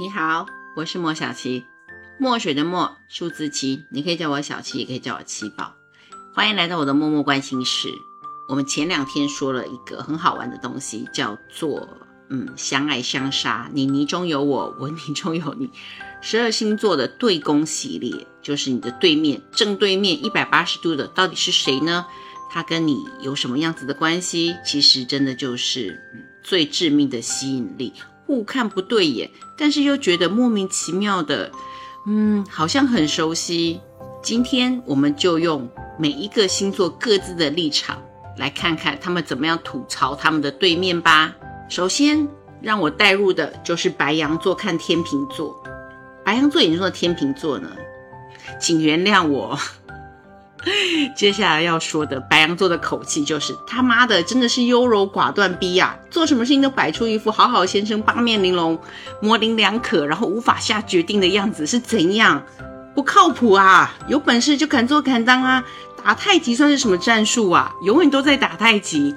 你好，我是莫小七，墨水的墨，数字七，你可以叫我小七，也可以叫我七宝。欢迎来到我的默默关心室。我们前两天说了一个很好玩的东西，叫做嗯相爱相杀，你泥中有我，我泥中有你。十二星座的对宫系列，就是你的对面正对面一百八十度的到底是谁呢？他跟你有什么样子的关系？其实真的就是最致命的吸引力。互看不对眼，但是又觉得莫名其妙的，嗯，好像很熟悉。今天我们就用每一个星座各自的立场，来看看他们怎么样吐槽他们的对面吧。首先让我带入的就是白羊座看天秤座，白羊座眼中的天秤座呢，请原谅我。接下来要说的白羊座的口气就是他妈的，真的是优柔寡断逼呀！做什么事情都摆出一副好好先生、八面玲珑、模棱两可，然后无法下决定的样子，是怎样？不靠谱啊！有本事就敢做敢当啊！打太极算是什么战术啊？永远都在打太极，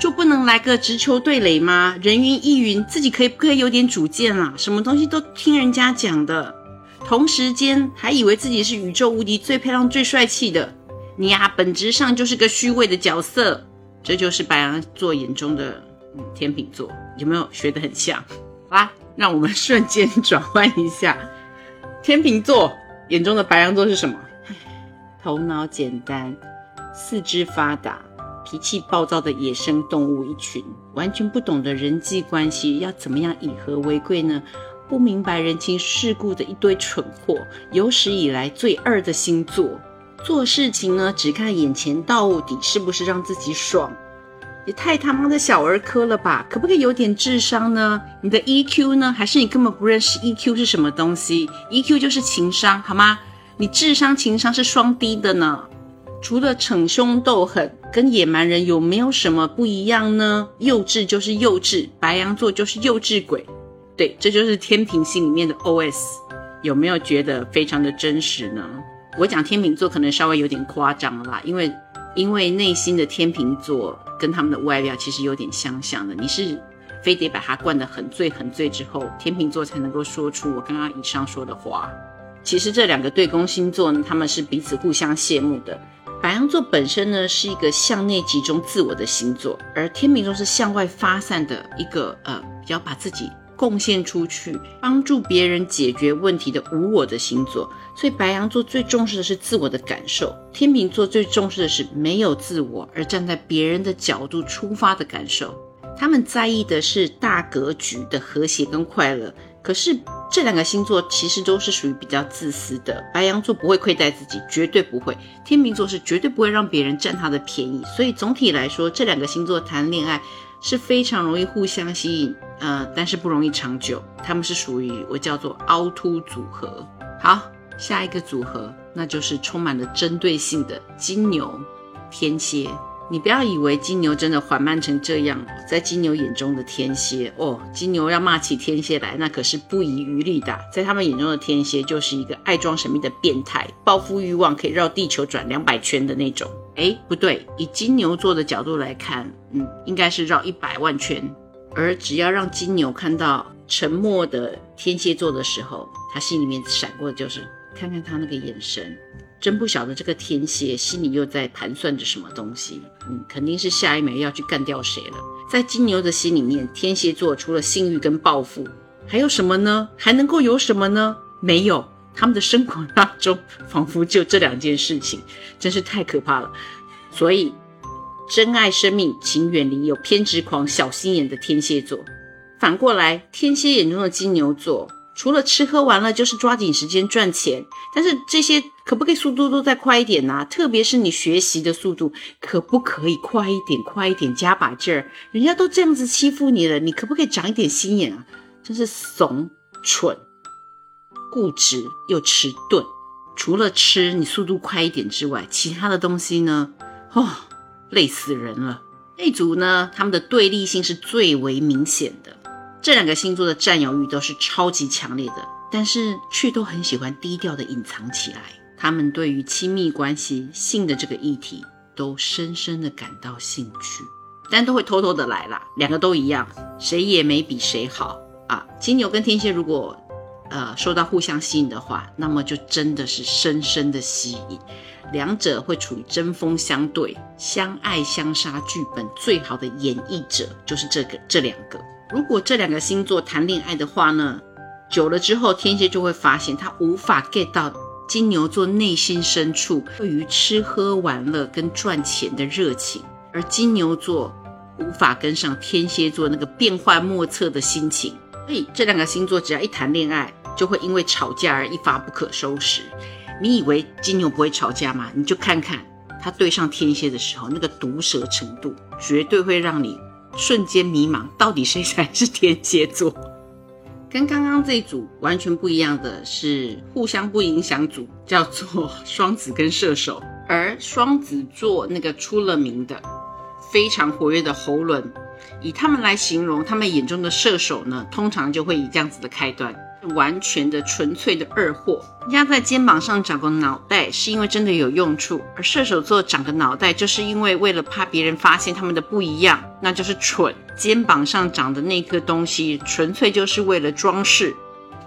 就不能来个直球对垒吗？人云亦云，自己可以不可以有点主见啊？什么东西都听人家讲的，同时间还以为自己是宇宙无敌、最漂亮、最帅气的。你呀，本质上就是个虚伪的角色，这就是白羊座眼中的嗯天秤座，有没有学得很像？好啦，让我们瞬间 转换一下，天秤座眼中的白羊座是什么？头脑简单，四肢发达，脾气暴躁的野生动物一群，完全不懂得人际关系要怎么样以和为贵呢？不明白人情世故的一堆蠢货，有史以来最二的星座。做事情呢，只看眼前到底是不是让自己爽，也太他妈的小儿科了吧？可不可以有点智商呢？你的 EQ 呢？还是你根本不认识 EQ 是什么东西？EQ 就是情商，好吗？你智商情商是双低的呢。除了逞凶斗狠，跟野蛮人有没有什么不一样呢？幼稚就是幼稚，白羊座就是幼稚鬼。对，这就是天平星里面的 OS，有没有觉得非常的真实呢？我讲天秤座可能稍微有点夸张了啦，因为因为内心的天秤座跟他们的外表其实有点相像的。你是非得把它灌得很醉很醉之后，天秤座才能够说出我刚刚以上说的话。其实这两个对宫星座呢，他们是彼此互相羡慕的。白羊座本身呢是一个向内集中自我的星座，而天秤座是向外发散的一个呃，比较把自己。贡献出去，帮助别人解决问题的无我的星座，所以白羊座最重视的是自我的感受，天秤座最重视的是没有自我而站在别人的角度出发的感受。他们在意的是大格局的和谐跟快乐。可是这两个星座其实都是属于比较自私的。白羊座不会亏待自己，绝对不会；天秤座是绝对不会让别人占他的便宜。所以总体来说，这两个星座谈恋爱。是非常容易互相吸引，呃，但是不容易长久。他们是属于我叫做凹凸组合。好，下一个组合，那就是充满了针对性的金牛、天蝎。你不要以为金牛真的缓慢成这样，在金牛眼中的天蝎哦，金牛要骂起天蝎来，那可是不遗余力的。在他们眼中的天蝎就是一个爱装神秘的变态，报复欲望可以绕地球转两百圈的那种。哎，不对，以金牛座的角度来看，嗯，应该是绕一百万圈。而只要让金牛看到沉默的天蝎座的时候，他心里面闪过的就是看看他那个眼神。真不晓得这个天蝎心里又在盘算着什么东西，嗯，肯定是下一秒要去干掉谁了。在金牛的心里面，天蝎座除了性欲跟报复，还有什么呢？还能够有什么呢？没有，他们的生活当中仿佛就这两件事情，真是太可怕了。所以，珍爱生命，请远离有偏执狂、小心眼的天蝎座。反过来，天蝎眼中的金牛座。除了吃喝玩乐，就是抓紧时间赚钱。但是这些可不可以速度都再快一点呢？特别是你学习的速度，可不可以快一点？快一点，加把劲儿！人家都这样子欺负你了，你可不可以长一点心眼啊？真是怂、蠢、固执又迟钝。除了吃你速度快一点之外，其他的东西呢？哦，累死人了。那组呢，他们的对立性是最为明显的。这两个星座的占有欲都是超级强烈的，但是却都很喜欢低调的隐藏起来。他们对于亲密关系、性的这个议题都深深的感到兴趣，但都会偷偷的来啦。两个都一样，谁也没比谁好啊。金牛跟天蝎如果呃受到互相吸引的话，那么就真的是深深的吸引，两者会处于针锋相对、相爱相杀剧本最好的演绎者就是这个这两个。如果这两个星座谈恋爱的话呢，久了之后，天蝎就会发现他无法 get 到金牛座内心深处对于吃喝玩乐跟赚钱的热情，而金牛座无法跟上天蝎座那个变幻莫测的心情。所以这两个星座只要一谈恋爱，就会因为吵架而一发不可收拾。你以为金牛不会吵架吗？你就看看他对上天蝎的时候，那个毒舌程度，绝对会让你瞬间迷茫，到底谁才是天蝎座？跟刚刚这一组完全不一样的是，互相不影响组叫做双子跟射手，而双子座那个出了名的非常活跃的喉轮，以他们来形容他们眼中的射手呢，通常就会以这样子的开端。完全的纯粹的二货，压在肩膀上长个脑袋，是因为真的有用处；而射手座长个脑袋，就是因为为了怕别人发现他们的不一样，那就是蠢。肩膀上长的那颗东西，纯粹就是为了装饰。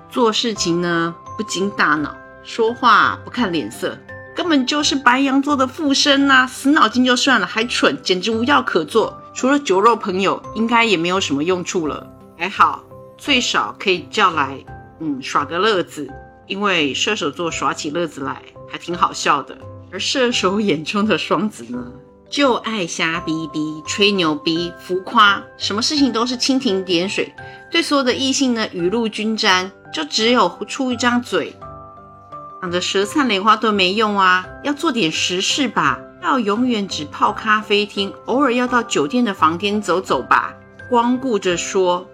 做事情呢不经大脑，说话不看脸色，根本就是白羊座的附身呐！死脑筋就算了，还蠢，简直无药可做。除了酒肉朋友，应该也没有什么用处了。还好，最少可以叫来。嗯，耍个乐子，因为射手座耍起乐子来还挺好笑的。而射手眼中的双子呢，就爱瞎逼逼、吹牛逼、浮夸，什么事情都是蜻蜓点水，对所有的异性呢雨露均沾，就只有出一张嘴，长着舌灿莲花都没用啊！要做点实事吧，要永远只泡咖啡厅，偶尔要到酒店的房间走走吧，光顾着说。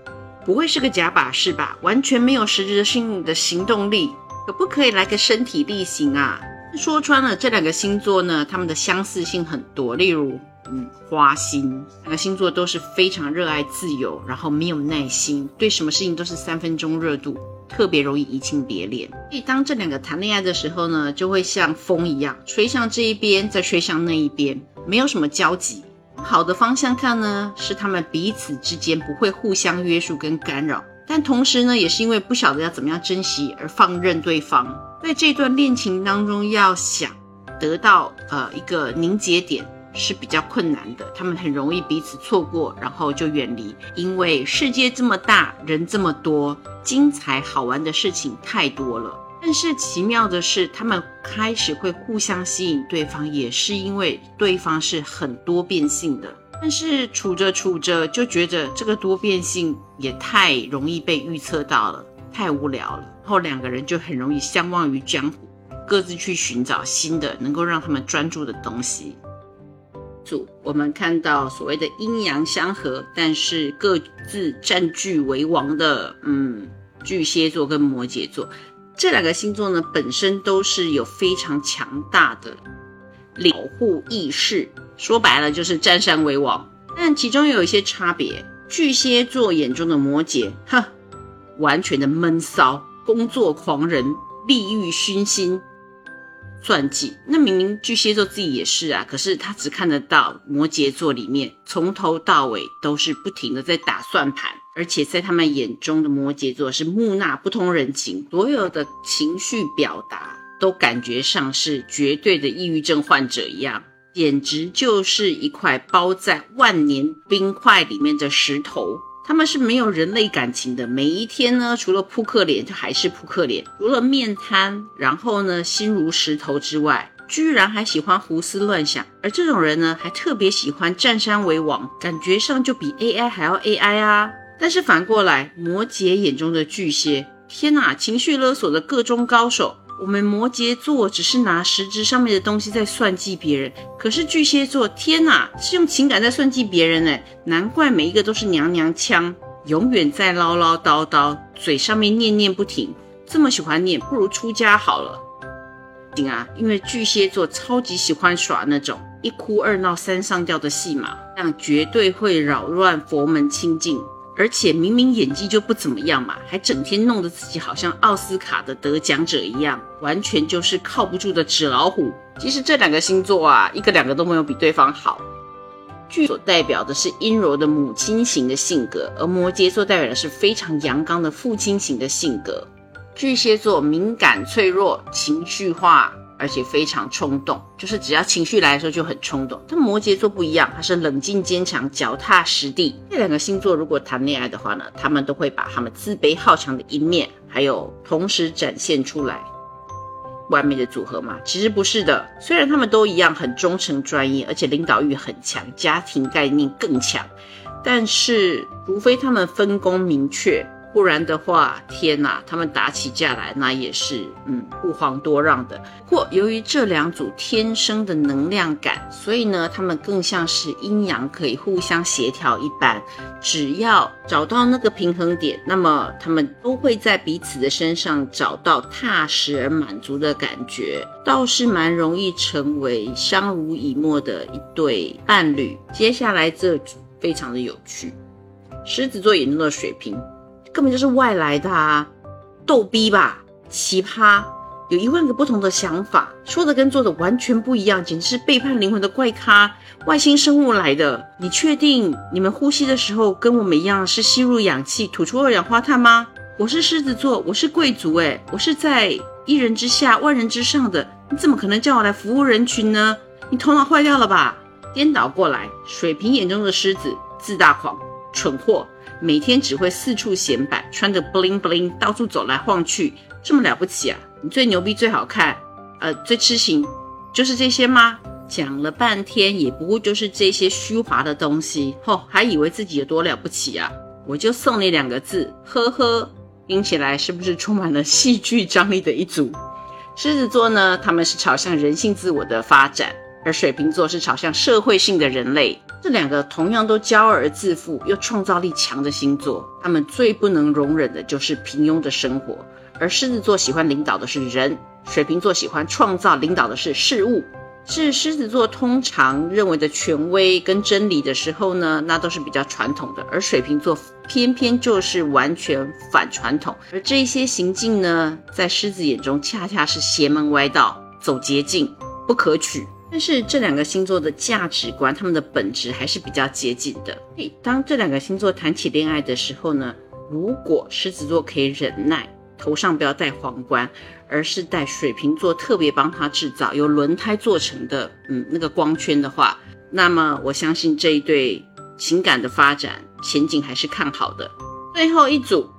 不会是个假把式吧？完全没有实质性的行动力，可不可以来个身体力行啊？说穿了，这两个星座呢，他们的相似性很多。例如，嗯，花心，两个星座都是非常热爱自由，然后没有耐心，对什么事情都是三分钟热度，特别容易移情别恋。所以，当这两个谈恋爱的时候呢，就会像风一样，吹向这一边，再吹向那一边，没有什么交集。好的方向看呢，是他们彼此之间不会互相约束跟干扰，但同时呢，也是因为不晓得要怎么样珍惜而放任对方。在这段恋情当中，要想得到呃一个凝结点是比较困难的，他们很容易彼此错过，然后就远离。因为世界这么大，人这么多，精彩好玩的事情太多了。但是奇妙的是，他们开始会互相吸引对方，也是因为对方是很多变性的。但是处着处着就觉得这个多变性也太容易被预测到了，太无聊了。然后两个人就很容易相忘于江湖，各自去寻找新的能够让他们专注的东西。组我们看到所谓的阴阳相合，但是各自占据为王的，嗯，巨蟹座跟摩羯座。这两个星座呢，本身都是有非常强大的保护意识，说白了就是占山为王。但其中有一些差别，巨蟹座眼中的摩羯，哼，完全的闷骚，工作狂人，利欲熏心。算计，那明明巨蟹座自己也是啊，可是他只看得到摩羯座里面从头到尾都是不停的在打算盘，而且在他们眼中的摩羯座是木讷不通人情，所有的情绪表达都感觉上是绝对的抑郁症患者一样，简直就是一块包在万年冰块里面的石头。他们是没有人类感情的，每一天呢，除了扑克脸就还是扑克脸，除了面瘫，然后呢，心如石头之外，居然还喜欢胡思乱想。而这种人呢，还特别喜欢占山为王，感觉上就比 AI 还要 AI 啊。但是反过来，摩羯眼中的巨蟹，天哪，情绪勒索的各中高手。我们摩羯座只是拿实质上面的东西在算计别人，可是巨蟹座，天哪，是用情感在算计别人哎！难怪每一个都是娘娘腔，永远在唠唠叨叨，嘴上面念念不停。这么喜欢念，不如出家好了。行啊，因为巨蟹座超级喜欢耍那种一哭二闹三上吊的戏码，这样绝对会扰乱佛门清净。而且明明演技就不怎么样嘛，还整天弄得自己好像奥斯卡的得奖者一样，完全就是靠不住的纸老虎。其实这两个星座啊，一个两个都没有比对方好。巨所代表的是阴柔的母亲型的性格，而摩羯座代表的是非常阳刚的父亲型的性格。巨蟹座敏感脆弱，情绪化。而且非常冲动，就是只要情绪来的时候就很冲动。但摩羯座不一样，他是冷静坚强、脚踏实地。这两个星座如果谈恋爱的话呢，他们都会把他们自卑好强的一面，还有同时展现出来。完美的组合嘛？其实不是的。虽然他们都一样很忠诚、专业，而且领导欲很强，家庭概念更强，但是除非他们分工明确。不然的话，天哪，他们打起架来，那也是嗯不遑多让的。或由于这两组天生的能量感，所以呢，他们更像是阴阳可以互相协调一般。只要找到那个平衡点，那么他们都会在彼此的身上找到踏实而满足的感觉，倒是蛮容易成为相濡以沫的一对伴侣。接下来这组非常的有趣，狮子座眼中的水瓶。根本就是外来的啊，逗逼吧，奇葩，有一万个不同的想法，说的跟做的完全不一样，简直是背叛灵魂的怪咖，外星生物来的。你确定你们呼吸的时候跟我们一样是吸入氧气，吐出二氧化碳吗？我是狮子座，我是贵族，诶，我是在一人之下万人之上的，你怎么可能叫我来服务人群呢？你头脑坏掉了吧？颠倒过来，水瓶眼中的狮子，自大狂，蠢货。每天只会四处显摆，穿着 bling bling 到处走来晃去，这么了不起啊？你最牛逼、最好看，呃，最痴情，就是这些吗？讲了半天，也不过就是这些虚华的东西，吼，还以为自己有多了不起啊？我就送你两个字，呵呵，听起来是不是充满了戏剧张力的一组？狮子座呢，他们是朝向人性自我的发展，而水瓶座是朝向社会性的人类。这两个同样都骄傲而自负又创造力强的星座，他们最不能容忍的就是平庸的生活。而狮子座喜欢领导的是人，水瓶座喜欢创造领导的是事物。是狮子座通常认为的权威跟真理的时候呢，那都是比较传统的；而水瓶座偏偏就是完全反传统。而这些行径呢，在狮子眼中恰恰是邪门歪道，走捷径，不可取。但是这两个星座的价值观，他们的本质还是比较接近的。当这两个星座谈起恋爱的时候呢，如果狮子座可以忍耐，头上不要戴皇冠，而是戴水瓶座特别帮他制造由轮胎做成的，嗯，那个光圈的话，那么我相信这一对情感的发展前景还是看好的。最后一组，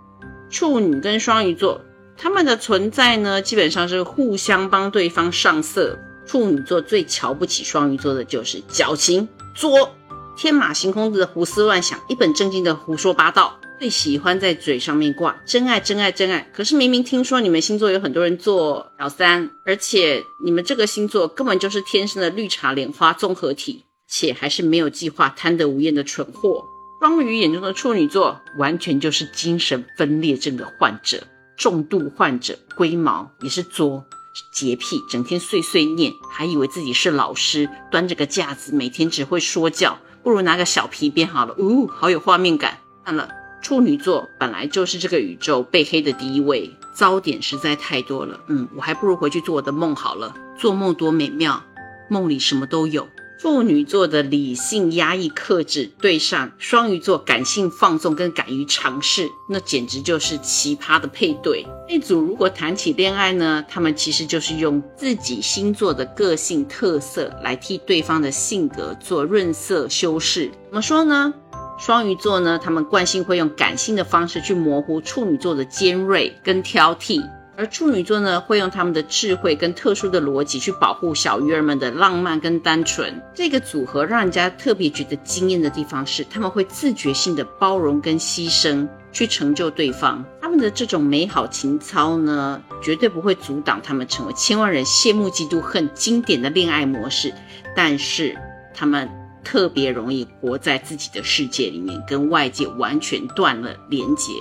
处女跟双鱼座，他们的存在呢，基本上是互相帮对方上色。处女座最瞧不起双鱼座的就是矫情作，天马行空的胡思乱想，一本正经的胡说八道，最喜欢在嘴上面挂真爱真爱真爱。可是明明听说你们星座有很多人做小三，而且你们这个星座根本就是天生的绿茶莲花综合体，且还是没有计划贪得无厌的蠢货。双鱼眼中的处女座完全就是精神分裂症的患者，重度患者，龟毛也是作。洁癖，整天碎碎念，还以为自己是老师，端着个架子，每天只会说教，不如拿个小皮鞭好了。呜，好有画面感。看了，处女座本来就是这个宇宙被黑的第一位，糟点实在太多了。嗯，我还不如回去做我的梦好了，做梦多美妙，梦里什么都有。处女座的理性压抑克制，对上双鱼座感性放纵跟敢于尝试，那简直就是奇葩的配对。那组如果谈起恋爱呢，他们其实就是用自己星座的个性特色来替对方的性格做润色修饰。怎么说呢？双鱼座呢，他们惯性会用感性的方式去模糊处女座的尖锐跟挑剔。而处女座呢，会用他们的智慧跟特殊的逻辑去保护小鱼儿们的浪漫跟单纯。这个组合让人家特别觉得惊艳的地方是，他们会自觉性的包容跟牺牲，去成就对方。他们的这种美好情操呢，绝对不会阻挡他们成为千万人羡慕嫉妒恨经典的恋爱模式。但是他们特别容易活在自己的世界里面，跟外界完全断了连接。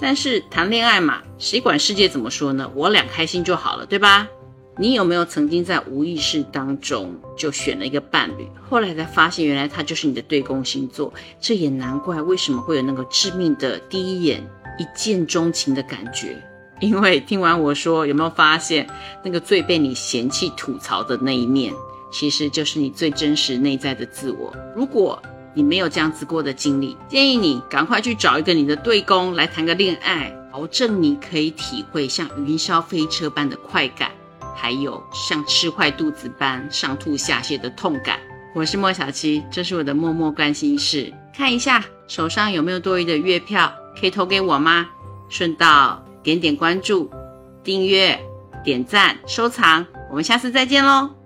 但是谈恋爱嘛，谁管世界怎么说呢？我俩开心就好了，对吧？你有没有曾经在无意识当中就选了一个伴侣，后来才发现原来他就是你的对宫星座？这也难怪为什么会有那个致命的第一眼一见钟情的感觉。因为听完我说，有没有发现那个最被你嫌弃吐槽的那一面，其实就是你最真实内在的自我？如果你没有这样子过的经历，建议你赶快去找一个你的对公来谈个恋爱，保证你可以体会像云霄飞车般的快感，还有像吃坏肚子般上吐下泻的痛感。我是莫小七，这是我的默默关心事。看一下手上有没有多余的月票，可以投给我吗？顺道点点关注、订阅、点赞、收藏，我们下次再见喽！